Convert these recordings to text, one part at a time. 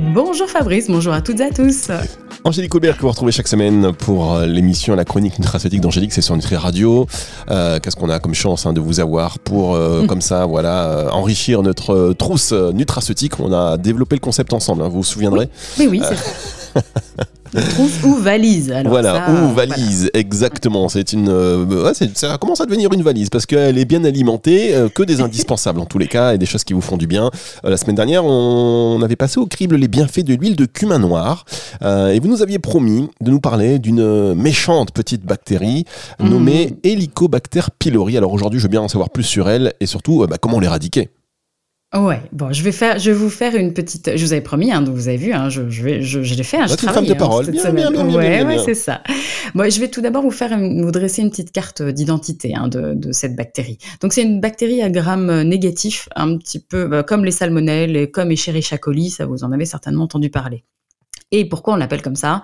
Bonjour Fabrice, bonjour à toutes et à tous. Angélique Aubert que vous retrouvez chaque semaine pour euh, l'émission La chronique nutraceutique d'Angélique, c'est sur Nutri Radio. Euh, Qu'est-ce qu'on a comme chance hein, de vous avoir pour, euh, comme ça, voilà, euh, enrichir notre trousse nutraceutique. On a développé le concept ensemble, hein, vous vous souviendrez Oui, oui, c'est ça. Trousse ou valise. Alors Voilà, ça, ou valise, exactement. C'est une, euh, ouais, ça commence à devenir une valise parce qu'elle est bien alimentée, euh, que des indispensables en tous les cas et des choses qui vous font du bien. Euh, la semaine dernière, on, on avait passé au crible les bienfaits de l'huile de cumin noir euh, et vous nous aviez promis de nous parler d'une méchante petite bactérie nommée Helicobacter pylori. Alors aujourd'hui, je veux bien en savoir plus sur elle et surtout euh, bah, comment l'éradiquer. Ouais, bon, je vais faire, je vais vous faire une petite. Je vous avais promis, hein, donc vous avez vu, hein, je, je vais, je, je l'ai fait, hein, je Votre femme travaille de hein, Bien, bien, bien, ouais, ouais, c'est ça. Bon, je vais tout d'abord vous faire, une- vous dresser une petite carte d'identité hein, de, de cette bactérie. Donc c'est une bactérie à gramme négatif, un petit peu bah, comme les salmonelles et comme Escherichia coli, ça vous en avez certainement entendu parler. Et pourquoi on l'appelle comme ça?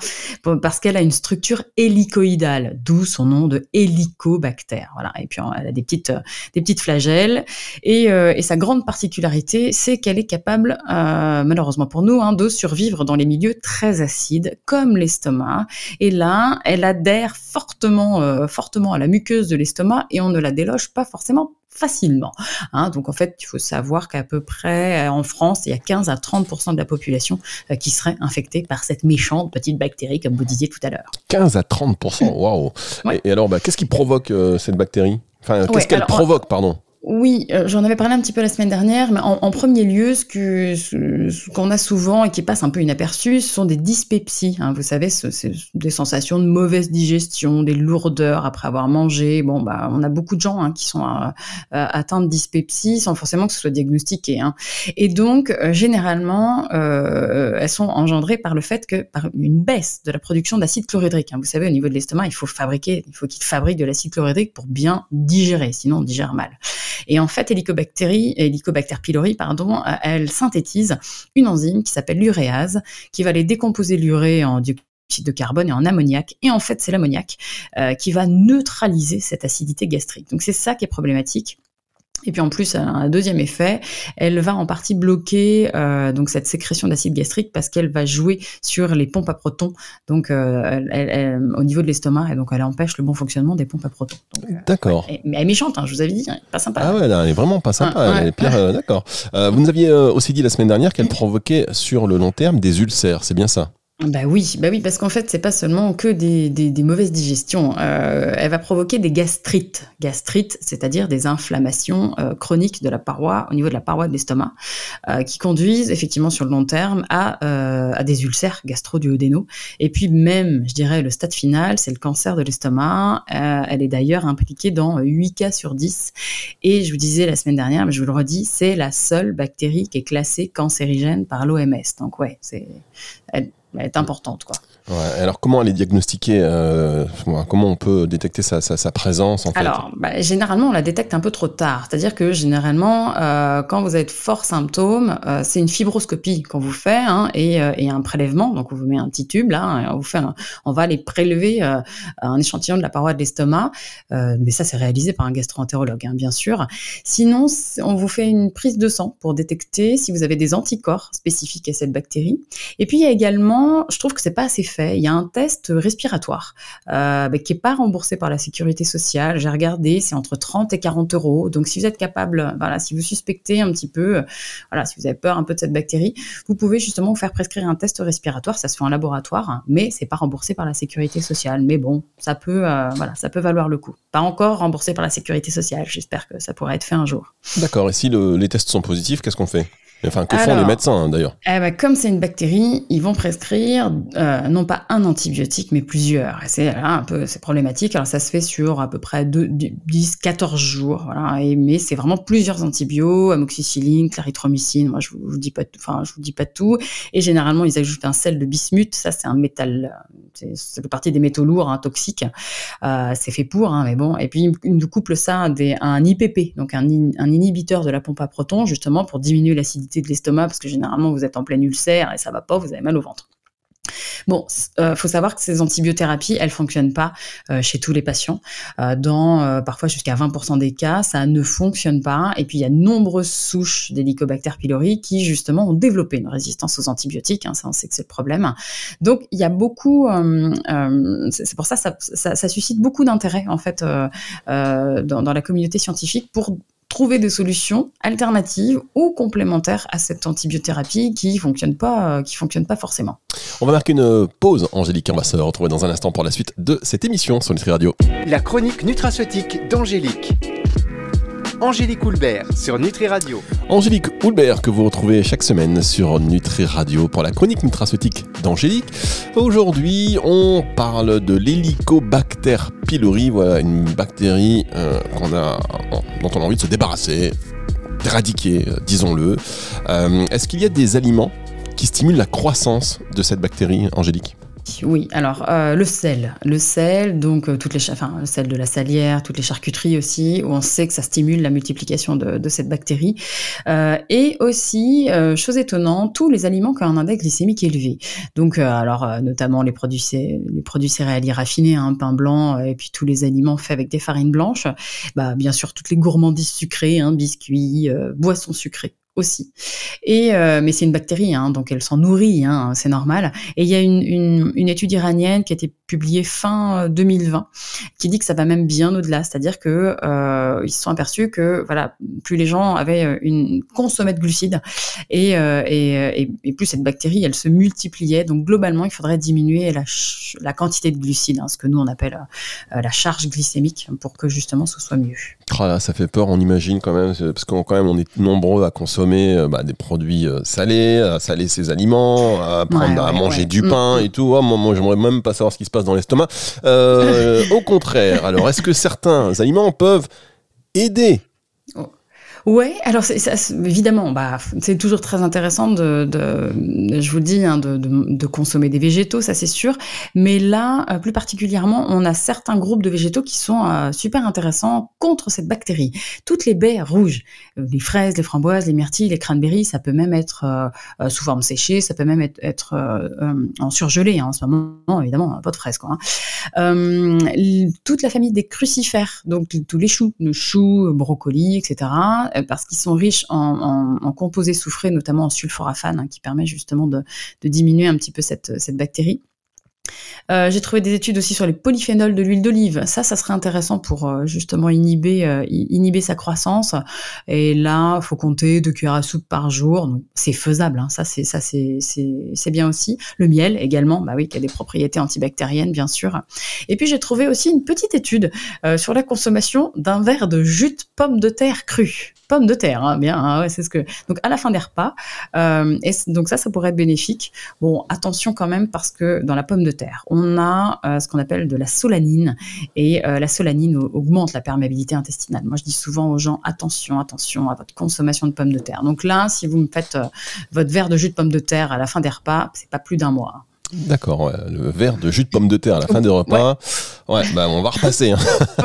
Parce qu'elle a une structure hélicoïdale, d'où son nom de hélicobacter. Voilà. Et puis elle a des petites, euh, des petites flagelles. Et, euh, et sa grande particularité, c'est qu'elle est capable, euh, malheureusement pour nous, hein, de survivre dans les milieux très acides, comme l'estomac. Et là, elle adhère fortement, fortement à la muqueuse de l'estomac et on ne la déloge pas forcément facilement. hein. donc en fait, il faut savoir qu'à peu près euh, en France, il y a 15 à 30% de la population euh, qui serait infectée par cette méchante petite bactérie, comme vous disiez tout à l'heure. 15 à 30% waouh. Ouais. Et, et alors, bah, qu'est-ce qui provoque euh, cette bactérie? Enfin, qu'est-ce Ouais, qu'elle provoque, pardon? Oui, euh, j'en avais parlé un petit peu la semaine dernière, mais en, en premier lieu, ce ce, qu'on a souvent et qui passe un peu inaperçu, ce sont des dyspepsies. hein. vous savez, ce- c'est des sensations de mauvaise digestion, des lourdeurs après avoir mangé. Bon, bah, on a beaucoup de gens hein, qui sont euh, euh, atteints de dyspepsie sans forcément que ce soit diagnostiqué. hein. Et donc, euh, généralement, euh, elles sont engendrées par le fait que par une baisse de la production d'acide chlorhydrique. hein. Vous savez, au niveau de l'estomac, il faut fabriquer, il faut qu'il fabrique de l'acide chlorhydrique pour bien digérer, sinon on digère mal. Et en fait, Helicobacter, pylori, pardon, euh, elle synthétise une enzyme qui s'appelle l'uréase, qui va les décomposer l'urée en dioxyde de carbone et en ammoniac. Et en fait, c'est l'ammoniac euh, qui va neutraliser cette acidité gastrique. Donc c'est ça qui est problématique. Et puis en plus, elle a un deuxième effet, elle va en partie bloquer euh, donc cette sécrétion d'acide gastrique parce qu'elle va jouer sur les pompes à protons, donc euh, elle- elle- elle- au niveau de l'estomac, et donc elle empêche le bon fonctionnement des pompes à protons. Euh, D'accord. mais elle est méchante, hein, je vous avais dit, hein, pas sympa. Ah ouais, là, elle est vraiment pas sympa. Ah, ouais. elle est pire, euh, d'accord. Euh, vous nous aviez aussi dit la semaine dernière qu'elle provoquait sur le long terme des ulcères, c'est bien ça? Bah oui, bah oui, parce qu'en fait, c'est pas seulement que des, des, des mauvaises digestions. Euh, elle va provoquer des gastrites. Gastrites, c'est-à-dire des inflammations euh, chroniques de la paroi, au niveau de la paroi de l'estomac, euh, qui conduisent effectivement sur le long terme à, euh, à des ulcères gastro-duodénaux. Et puis même, je dirais, le stade final, c'est le cancer de l'estomac. Euh, elle est d'ailleurs impliquée dans 8 cas sur 10. Et je vous disais la semaine dernière, mais je vous le redis, c'est la seule bactérie qui est classée cancérigène par l'OMS. Donc ouais, c'est... Elle est importante, quoi. Ouais, alors comment elle est diagnostiquée euh, Comment on peut détecter sa, sa, sa présence en fait Alors, bah, généralement, on la détecte un peu trop tard. C'est-à-dire que généralement, euh, quand vous avez de forts symptômes, euh, c'est une fibroscopie qu'on vous fait hein, et, euh, et un prélèvement. Donc, on vous met un petit tube là, on vous fait, un- on va aller prélever euh, un échantillon de la paroi de l'estomac. Euh, mais ça, c'est réalisé par un gastro-entérologue, hein, bien sûr. Sinon, on vous fait une prise de sang pour détecter si vous avez des anticorps spécifiques à cette bactérie. Et puis, il y a également, je trouve que c'est pas assez fait. Il y a un test respiratoire euh, qui est pas remboursé par la sécurité sociale. J'ai regardé, c'est entre 30 et 40 euros. Donc, si vous êtes capable, voilà, si vous suspectez un petit peu, voilà, si vous avez peur un peu de cette bactérie, vous pouvez justement vous faire prescrire un test respiratoire. Ça se fait en laboratoire, hein, mais c'est pas remboursé par la sécurité sociale. Mais bon, ça peut, euh, ça peut valoir le coup. Pas encore remboursé par la sécurité sociale. J'espère que ça pourra être fait un jour. D'accord, et si le- les tests sont positifs, qu'est-ce qu'on fait? Enfin, que font Alors, les médecins hein, d'ailleurs Eh ben, comme c'est une bactérie, ils vont prescrire euh, non pas un antibiotique, mais plusieurs. Et c'est un peu c'est problématique. Alors ça se fait sur à peu près 10, 14 jours. Voilà. Et, mais c'est vraiment plusieurs antibiotiques, amoxicilline, clarithromycine. Moi, je vous, vous dis pas, enfin, je vous dis pas tout. Et généralement, ils ajoutent un sel de bismuth. Ça, c'est un métal. euh, c'est- fait partie des métaux lourds, hein, toxiques. Euh, c'est fait pour, hein, mais bon. Et puis ils nous couplent ça à, des, à un IPP, donc un inhibiteur de la pompe à protons, justement pour diminuer l'acidité de l'estomac, parce que généralement vous êtes en plein ulcère et ça va pas, vous avez mal au ventre. Bon, euh, faut savoir que ces antibiothérapies, elles fonctionnent pas euh, chez tous les patients. Euh, dans euh, parfois jusqu'à 20% des cas, ça ne fonctionne pas. Et puis il y a nombreuses souches d'Helicobacter pylori qui justement ont développé une résistance aux antibiotiques. Hein, ça, on sait que c'est le problème. Donc il y a beaucoup. c'est pour ça, ça, suscite beaucoup d'intérêt en fait dans la communauté scientifique pour trouver des solutions alternatives ou complémentaires à cette antibiothérapie qui fonctionne pas, euh, qui fonctionne pas forcément. On va marquer une pause, Angélique. On va se retrouver dans un instant pour la suite de cette émission sur Nutri Radio. La chronique nutraceutique d'Angélique. Angélique Houlbert sur Nutri Radio. Angélique Houlbert que vous retrouvez chaque semaine sur Nutri Radio pour la chronique nutraceutique d'Angélique. Aujourd'hui, on parle de l'Helicobacter pylori, voilà une bactérie euh, dont on a envie de se débarrasser, d'éradiquer, euh, disons-le. Euh, Est-ce qu'il y a des aliments qui stimulent la croissance de cette bactérie, Angélique? Oui, alors euh, le sel, le sel, donc euh, toutes les, enfin le sel de la salière, toutes les charcuteries aussi, où on sait que ça stimule la multiplication de, de cette bactérie, euh, et aussi euh, chose étonnante, tous les aliments qui ont un index glycémique élevé. Donc euh, alors euh, notamment les produits, les produits céréaliers raffinés, hein, pain blanc, et puis tous les aliments faits avec des farines blanches, bah bien sûr toutes les gourmandises sucrées, hein, biscuits, boissons sucrées aussi. Et euh, mais c'est une bactérie, hein, donc elle s'en nourrit, hein, c'est normal. Et il y a une, étude iranienne qui a été publiée fin euh, 2020 qui dit que ça va même bien au-delà, c'est-à-dire que euh, ils se sont aperçus que voilà, plus les gens avaient euh, une de glucides et, euh, plus cette bactérie elle se multipliait. Donc globalement, il faudrait diminuer la, quantité de glucides, hein, ce que nous on appelle euh, la charge glycémique, pour que justement ce soit mieux. Oh là, ça fait peur, on imagine quand même, parce qu'on quand même on est nombreux à consommer euh, bah, des produits euh, salés, à saler ses aliments, à, prendre, Ouais, à manger ouais. du Mm, pain mm. et tout. Oh, moi, moi j'aimerais même pas savoir ce qui se passe dans l'estomac. Euh, au contraire, alors est-ce que certains aliments peuvent aider Ouais, alors ça, évidemment, bah, c'est toujours très intéressant de, de je vous le dis, hein, de, de, de consommer des végétaux, ça c'est sûr. Mais là, euh, plus particulièrement, on a certains groupes de végétaux qui sont euh, super intéressants contre cette bactérie. Toutes les baies rouges, euh, les fraises, les framboises, les myrtilles, les cranberries, ça peut même être euh, euh, sous forme séchée, ça peut même être, être euh, en surgelé. Hein, en ce moment, évidemment, pas de fraises quoi. hein. Toute la famille des crucifères, donc tous les choux, le chou, brocoli, etc., parce qu'ils sont riches en, composés soufrés, notamment en sulforaphane, hein, qui permet justement de, diminuer un petit peu cette bactérie. Euh, J'ai trouvé des études aussi sur les polyphénols de l'huile d'olive. Ça, ça serait intéressant pour euh, justement inhiber, euh, inhiber sa croissance. Et là, faut compter deux cuillères à soupe par jour. C'est faisable. Hein. Ça, c'est bien aussi. Le miel également, bah oui, qui a des propriétés antibactériennes, bien sûr. Et puis j'ai trouvé aussi une petite étude sur la consommation d'un verre de jus de pomme de terre crue. Pomme de terre, hein, bien, hein, c'est ce que. Donc à la fin des repas. Et donc ça, ça pourrait être bénéfique. Bon, attention quand même parce que dans la pomme de terre, on a euh, ce qu'on appelle de la solanine et euh, la solanine au- augmente la perméabilité intestinale. Moi, je dis souvent aux gens attention, attention à votre consommation de pommes de terre. Donc là, si vous me faites euh, votre verre de jus de pomme de terre à la fin des repas, c'est pas plus d'un mois. D'accord, ouais, le verre de jus de pomme de terre à la fin des repas. Ouais, bah on va repasser. hein.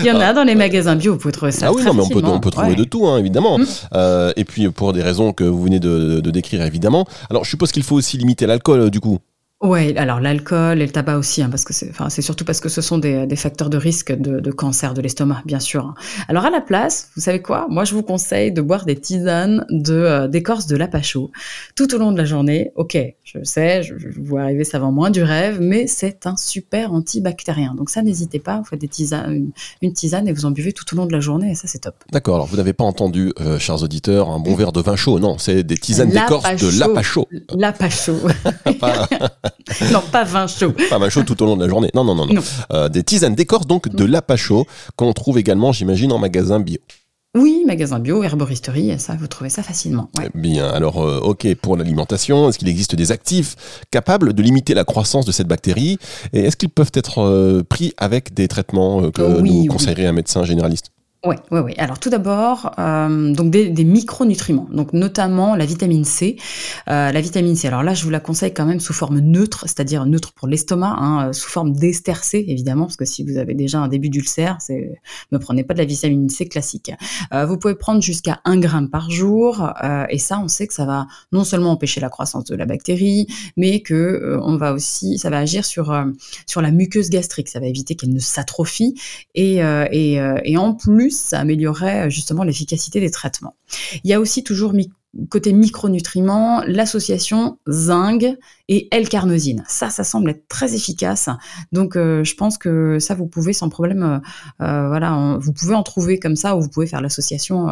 Il y en a dans les magasins bio, vous pouvez trouver ça. Ah oui, non, mais on peut, on peut trouver Ouais. de tout, hein, évidemment. Mm. Euh, et puis pour des raisons que vous venez de, de décrire, évidemment. Alors je suppose qu'il faut aussi limiter l'alcool, du coup. Ouais, alors l'alcool et le tabac aussi, hein, parce que c'est, enfin, c'est surtout parce que ce sont des, des facteurs de risque de, de cancer de l'estomac, bien sûr. hein. Alors à la place, vous savez quoi? Moi, je vous conseille de boire des tisanes de euh, d'écorce de lapacho tout au long de la journée. Ok, je sais, je, je vous arriver, ça vend moins du rêve, mais c'est un super antibactérien. Donc ça, n'hésitez pas, vous faites des tisanes, une, une tisane et vous en buvez tout au long de la journée, et ça, c'est top. D'accord, alors vous n'avez pas entendu, euh, chers auditeurs, un bon verre de vin chaud. Non, c'est des tisanes d'écorce de Lapacho. lapacho. Non, pas vin chaud. pas vin chaud tout au long de la journée. Non, non, non. non. Non. Euh, des tisanes d'écorce, donc de lapacho, qu'on trouve également, j'imagine, en magasin bio. Oui, magasin bio, herboristerie, ça, vous trouvez ça facilement. Ouais. Bien, alors, euh, ok, pour l'alimentation, est-ce qu'il existe des actifs capables de limiter la croissance de cette bactérie? Et est-ce qu'ils peuvent être euh, pris avec des traitements que Oh oui, nous oui. conseillerait un médecin généraliste? Oui, oui, oui. Alors tout d'abord, euh, donc des, des, micronutriments, donc notamment la vitamine C. Euh, la vitamine C, alors là, je vous la conseille quand même sous forme neutre, c'est-à-dire neutre pour l'estomac, hein, sous forme d'ester évidemment, parce que si vous avez déjà un début d'ulcère, ne prenez pas de la vitamine C classique. Euh, vous pouvez prendre jusqu'à 1 gramme par jour, euh, et ça, on sait que ça va non seulement empêcher la croissance de la bactérie, mais que euh, on va aussi, ça va agir sur sur la muqueuse gastrique, ça va éviter qu'elle ne s'atrophie, et, et, et en plus ça améliorerait euh, justement l'efficacité des traitements. Il y a aussi toujours côté micronutriments, l'association zinc et L-carnosine. Ça, ça semble être très efficace. Donc, euh, je pense que ça, vous pouvez sans problème, euh, voilà, vous pouvez en trouver comme ça ou vous pouvez faire l'association.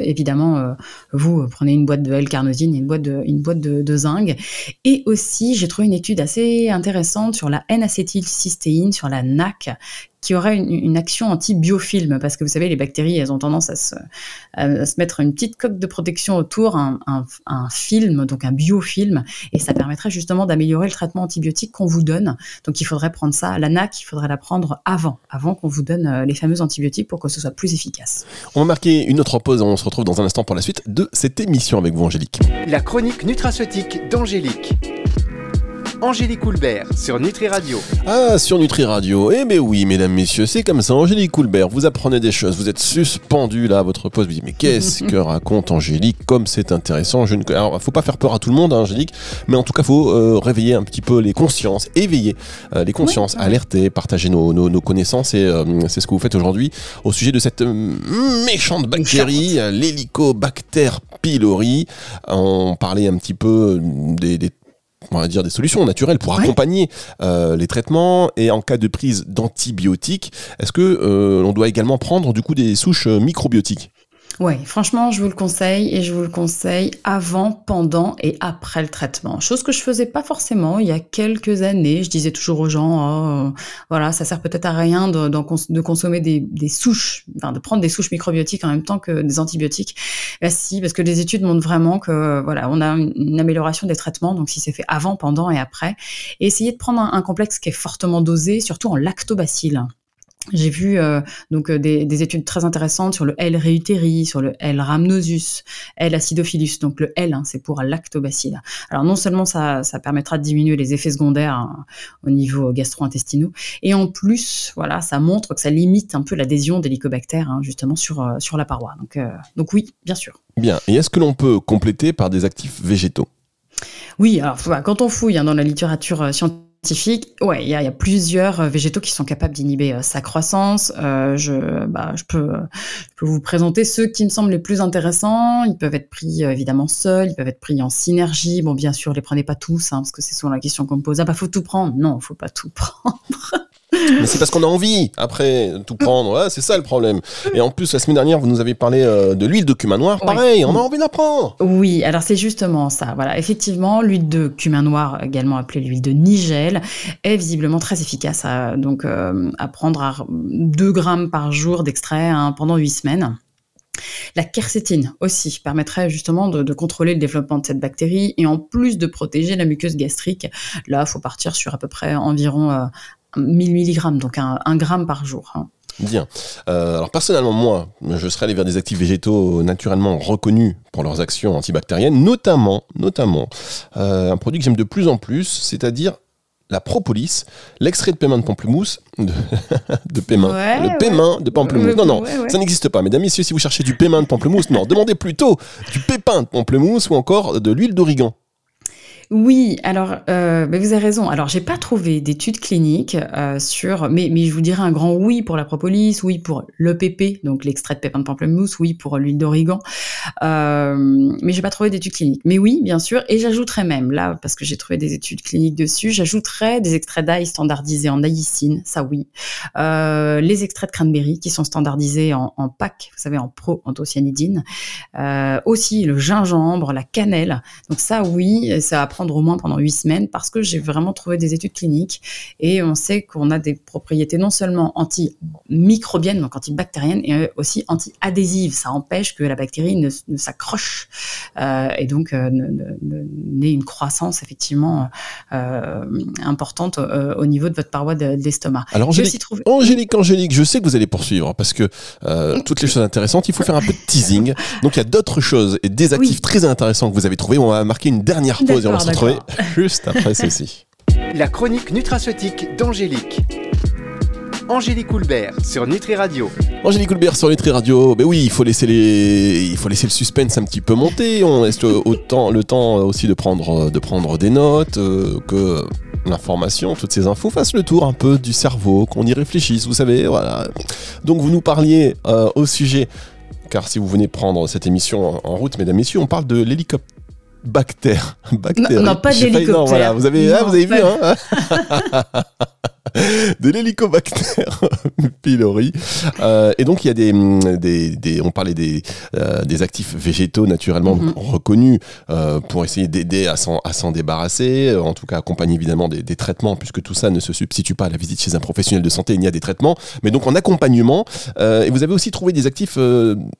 évidemment, vous prenez une boîte de L-carnosine et une boîte de, de zinc. Et aussi, j'ai trouvé une étude assez intéressante sur la N-acétylcystéine, sur la NAC, qui aurait une, action anti-biofilm, parce que vous savez, les bactéries, elles ont tendance à se, se mettre une petite coque de protection autour, un, un, film, donc un biofilm, et ça permettrait justement d'améliorer le traitement antibiotique qu'on vous donne. Donc il faudrait prendre ça, la NAC, il faudrait la prendre avant, avant qu'on vous donne euh, les fameux antibiotiques pour que ce soit plus efficace. On va marquer une autre pause, on se retrouve dans un instant pour la suite de cette émission avec vous, Angélique. La chronique nutraceutique d'Angélique. Angélique Coulbert sur Nutri Radio. Ah, sur Nutri Radio. Eh bien oui, mesdames, messieurs, c'est comme ça. Angélique Coulbert, vous apprenez des choses, vous êtes suspendu là à votre poste. Vous dites, mais qu'est-ce que raconte Angélique Comme c'est intéressant. Je ne... Alors, faut pas faire peur à tout le monde, hein, Angélique, mais en tout cas, faut euh, réveiller un petit peu les consciences, éveiller euh, les consciences, alerter, partager nos, nos, connaissances. Et euh, c'est ce que vous faites aujourd'hui au sujet de cette méchante bactérie, l'Helicobacter pylori. On parlait un petit peu des, des on va dire des solutions naturelles pour accompagner euh, les traitements et en cas de prise d'antibiotiques, est-ce que euh, on doit également prendre du coup des souches euh, microbiotiques? Oui, franchement, je vous le conseille et je vous le conseille avant, pendant et après le traitement. Chose que je faisais pas forcément il y a quelques années. Je disais toujours aux gens, oh, voilà, ça sert peut-être à rien de, de, consommer des, des souches, enfin, de prendre des souches microbiotiques en même temps que des antibiotiques. Bah si, parce que les études montrent vraiment que voilà, on a une amélioration des traitements. Donc si c'est fait avant, pendant et après, et essayez de prendre un, un complexe qui est fortement dosé, surtout en lactobacilles. J'ai vu euh, donc euh, des, études très intéressantes sur le L. reuteri, sur le L. rhamnosus, L. acidophilus. Donc le L, hein, c'est pour lactobacille. Alors non seulement ça, ça permettra de diminuer les effets secondaires hein, au niveau gastro-intestinaux, et en plus, voilà, ça montre que ça limite un peu l'adhésion des lycobactères hein, justement sur euh, sur la paroi. Donc donc oui, bien sûr. Bien. Et est-ce que l'on peut compléter par des actifs végétaux? Oui, alors quand on fouille dans la littérature scientifique ouais, il y, a plusieurs euh, végétaux qui sont capables d'inhiber euh, sa croissance. Euh, je, bah, je, peux, je peux vous présenter ceux qui me semblent les plus intéressants. Ils peuvent être pris évidemment seuls, ils peuvent être pris en synergie. Bon, bien sûr, les prenez pas tous, hein, parce que c'est souvent la question qu'on me pose. Ah bah faut tout prendre. Non, faut pas tout prendre. Mais c'est parce qu'on a envie, après, tout prendre. c'est ça le problème. Et en plus, la semaine dernière, vous nous avez parlé euh, de l'huile de cumin noir. Pareil, on a envie d'apprendre. Oui, alors c'est justement ça. Voilà, effectivement, l'huile de cumin noir, également appelée l'huile de nigel, est visiblement très efficace à, donc, euh, à prendre à 2 grammes par jour d'extrait hein, pendant 8 semaines. La quercétine aussi permettrait justement de, contrôler le développement de cette bactérie et en plus de protéger la muqueuse gastrique. Là, il faut partir sur à peu près environ euh, 1000 mg, donc un, gramme par jour. Hein. Bien. Euh, alors personnellement, moi, je serais allé vers des actifs végétaux naturellement reconnus pour leurs actions antibactériennes, notamment, notamment euh, un produit que j'aime de plus en plus, c'est-à-dire la propolis, l'extrait de paiement de pamplemousse, de, de le paiement de pamplemousse. non, non, ça n'existe pas. Mesdames, messieurs, si vous cherchez du paiement de pamplemousse, non, demandez plutôt du pépin de pamplemousse ou encore de l'huile d'origan. Oui, alors euh, vous avez raison. Alors j'ai pas trouvé d'études cliniques euh, sur, mais, mais je vous dirais un grand oui pour la propolis, oui pour l'EPP, donc l'extrait de pépins de pamplemousse, oui pour l'huile d'origan, euh, mais j'ai pas trouvé d'études cliniques. Mais oui, bien sûr, et j'ajouterais même là parce que j'ai trouvé des études cliniques dessus, j'ajouterais des extraits d'ail standardisés en aïcine, ça oui, euh, les extraits de cranberry qui sont standardisés en, en PAC, vous savez en pro anthocyanidine, euh, aussi le gingembre, la cannelle, donc ça oui, ça prendre au moins pendant huit semaines parce que j'ai vraiment trouvé des études cliniques et on sait qu'on a des propriétés non seulement antimicrobiennes, donc antibactériennes, et aussi anti-adhésives. Ça empêche que la bactérie ne, s'accroche euh, et donc euh, n'ait une croissance effectivement euh, importante au niveau de votre paroi d'estomac. Alors Angélique, Angélique, Angélique, je sais que vous allez poursuivre parce que toutes les choses intéressantes, il faut faire un peu de teasing. Donc il y a d'autres choses et des actifs très intéressants que vous avez trouvés. On va marquer une dernière pause et on se retrouver juste après ceci. La chronique nutraceutique d'Angélique. Angélique Houlbert sur Nutri Radio. Angélique Houlbert sur Nutri Radio. Ben oui, il faut laisser les, il faut laisser le suspense un petit peu monter. On laisse autant le temps aussi de prendre, de prendre des notes, euh, que l'information, toutes ces infos fassent le tour un peu du cerveau, qu'on y réfléchisse. Vous savez, voilà. Donc vous nous parliez euh, au sujet, car si vous venez prendre cette émission en route, mesdames, messieurs, on parle de l'hélicoptère bactère. Non, non, pas d'hélicoptère. Voilà, vous avez, ah, vous avez vu, hein de l'hélicobacter pylori. Euh, et donc, il y a des, mm, des, des on parlait des, euh, des actifs végétaux naturellement mhm. reconnus euh, pour essayer d'aider à s'en débarrasser, en tout cas accompagner évidemment des, des, traitements, puisque tout ça ne se substitue pas à la visite chez un professionnel de santé, il y a des traitements, mais donc en accompagnement. et vous avez aussi trouvé des actifs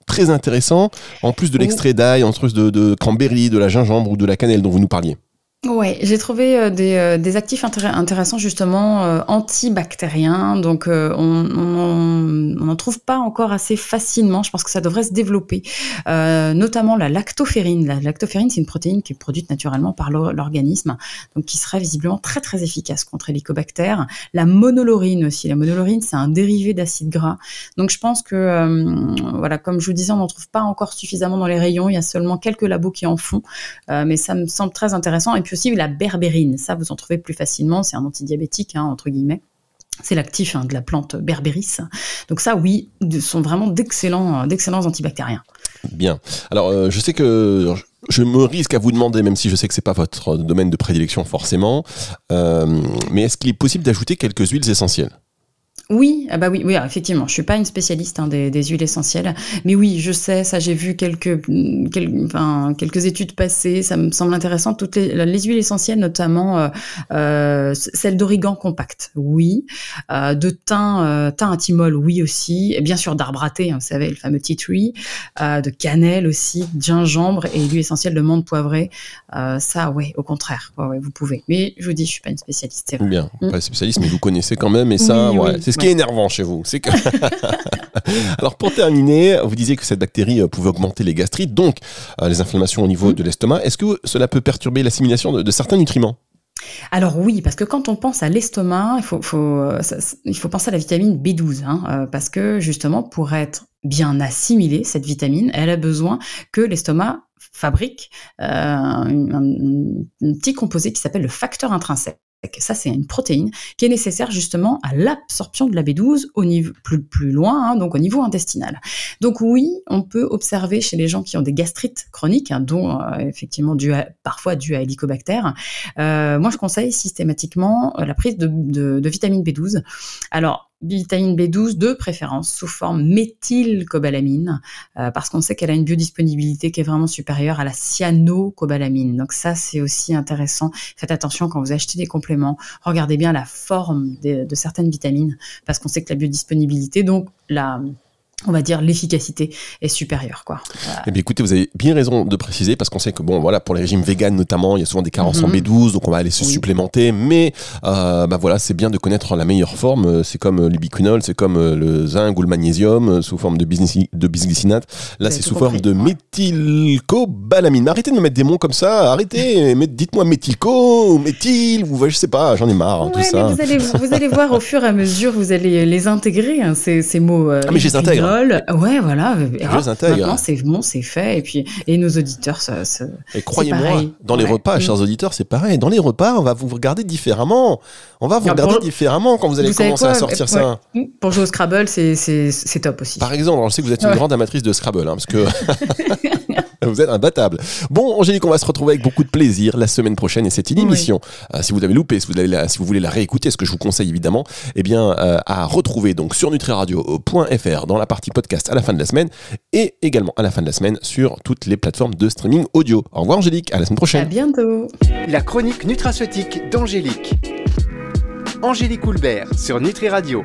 très intéressants, en plus de l'extrait d'ail, en plus de, de cranberry, de la gingembre ou de la cannelle dont vous nous parliez. Ouais, j'ai trouvé euh, des, euh, des, actifs intéressants justement euh, antibactériens. Donc on n'en trouve pas encore assez facilement. Je pense que ça devrait se développer, notamment la lactoferrine. La lactoferrine, c'est une protéine qui est produite naturellement par l'organisme, donc qui serait visiblement très très efficace contre l'hélicobacter. La monolorine aussi. La monolorine, c'est un dérivé d'acide gras. Donc je pense que voilà, comme je vous disais, on n'en trouve pas encore suffisamment dans les rayons. Il y a seulement quelques labos qui en font, mais ça me semble très intéressant. Aussi la berbérine. Ça, vous en trouvez plus facilement. C'est un antidiabétique, hein, entre guillemets. C'est l'actif de la plante berberis. Donc ça, oui, sont vraiment d'excellents, d'excellents antibactériens. Bien. Alors, je sais que je me risque à vous demander, même si je sais que c'est pas votre domaine de prédilection forcément, mais est-ce qu'il est possible d'ajouter quelques huiles essentielles oui, ah bah oui, oui, effectivement. Je suis pas une spécialiste hein, des, huiles essentielles, mais oui, je sais, ça, j'ai vu quelques, quelques, enfin, quelques études passées. Ça me semble intéressant. Toutes les, les huiles essentielles, notamment euh, euh, celle d'origan compact, oui. Euh, de thym, euh, thym intimol, oui aussi. Et bien sûr d'arbre à thé, hein, vous savez, le fameux tea tree. Euh, de cannelle aussi, de gingembre et l'huile essentielle de menthe poivrée. ça, ouais, au contraire, ouais, vous pouvez. Mais je vous dis, je suis pas une spécialiste. Bien, mm. pas spécialiste, mais vous connaissez quand même. Et ça, ouais, c'est ce qui est énervant chez vous. Alors pour terminer, vous disiez que cette bactérie euh, pouvait augmenter les gastrites, donc euh, les inflammations au niveau de l'estomac. Est-ce que cela peut perturber l'assimilation de, certains nutriments? Alors oui, parce que quand on pense à l'estomac, il faut, euh, penser à la vitamine B12, hein, parce que justement, pour être bien assimilée, cette vitamine, elle a besoin que l'estomac fabrique un, petit composé qui s'appelle le facteur intrinsèque. Ça, c'est une protéine qui est nécessaire justement à l'absorption de la B12 au niveau plus, plus loin, hein, donc au niveau intestinal. Donc oui, on peut observer chez les gens qui ont des gastrites chroniques, hein, dont euh, effectivement dû parfois dû à Helicobacter. Euh, moi, je conseille systématiquement euh, la prise de, de, de vitamine B12. Alors vitamine B12 de préférence sous forme méthylcobalamine euh, parce qu'on sait qu'elle a une biodisponibilité qui est vraiment supérieure à la cyanocobalamine. Donc ça c'est aussi intéressant. Faites attention quand vous achetez des compléments, regardez bien la forme de, de certaines vitamines parce qu'on sait que la biodisponibilité donc la on va dire l'efficacité est supérieure quoi. Eh bien écoutez, vous avez bien raison de préciser parce qu'on sait que bon voilà pour les régimes véganes notamment, il y a souvent des carences en mhm. B12 donc on va aller se supplémenter mais euh, bah voilà, c'est bien de connaître la meilleure forme, c'est comme euh, l'ubiquinol, c'est comme euh, le zinc ou le magnésium sous forme de, de bisglycinate. Là c'est sous forme de méthylcobalamine. arrêtez de me mettre des mots comme ça, arrêtez, dites-moi méthylco, méthyl, vous je sais pas, j'en ai marre hein, tout ça. Vous allez, vous allez voir au fur et à mesure, vous allez les intégrer hein, ces, ces mots. ah mais je les intègre. Ouais, voilà. Je Maintenant, c'est bon, c'est fait. Et puis, et nos auditeurs, ça, Et croyez-moi, dans les repas, mm. chers auditeurs, c'est pareil. Dans les repas, on va vous regarder différemment. On va vous regarder différemment quand vous allez commencer à sortir ça. Pour jouer au Scrabble, c'est top aussi. Par exemple, on sait que vous êtes une grande amatrice de Scrabble, hein, parce que. Vous êtes imbattable. Bon, Angélique, on va se retrouver avec beaucoup de plaisir la semaine prochaine et c'est une Oui. émission. euh, si vous avez loupé, si vous, avez la- si vous voulez la réécouter, ce que je vous conseille évidemment, eh bien, euh, à retrouver donc sur nutriradio.fr dans la partie podcast à la fin de la semaine et également à la fin de la semaine sur toutes les plateformes de streaming audio. Au revoir Angélique, à la semaine À prochaine. bientôt. La chronique nutraceutique d'Angélique. Angélique Houlbert sur Nutri Radio.